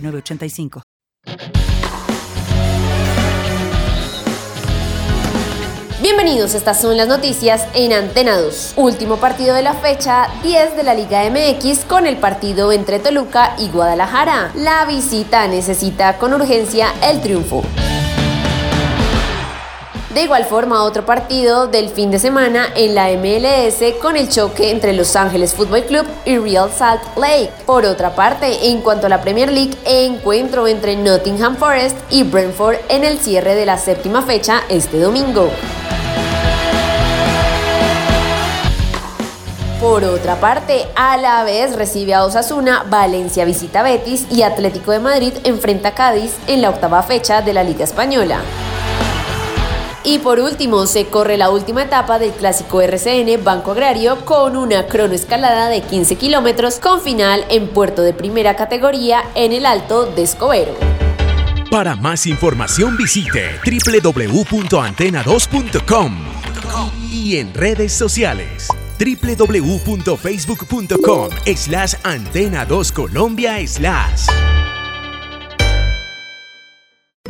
985. Bienvenidos, estas son las noticias en Antena 2. Último partido de la fecha 10 de la Liga MX con el partido entre Toluca y Guadalajara. La visita necesita con urgencia el triunfo. De igual forma, otro partido del fin de semana en la MLS con el choque entre Los Ángeles Football Club y Real Salt Lake. Por otra parte, en cuanto a la Premier League, encuentro entre Nottingham Forest y Brentford en el cierre de la séptima fecha este domingo. Por otra parte, a la vez recibe a Osasuna, Valencia visita Betis y Atlético de Madrid enfrenta a Cádiz en la octava fecha de la Liga Española. Y por último, se corre la última etapa del clásico RCN Banco Agrario con una cronoescalada de 15 kilómetros con final en puerto de primera categoría en el Alto de Escobero. Para más información visite www.antena2.com y en redes sociales www.facebook.com slash antena 2 Colombia slash.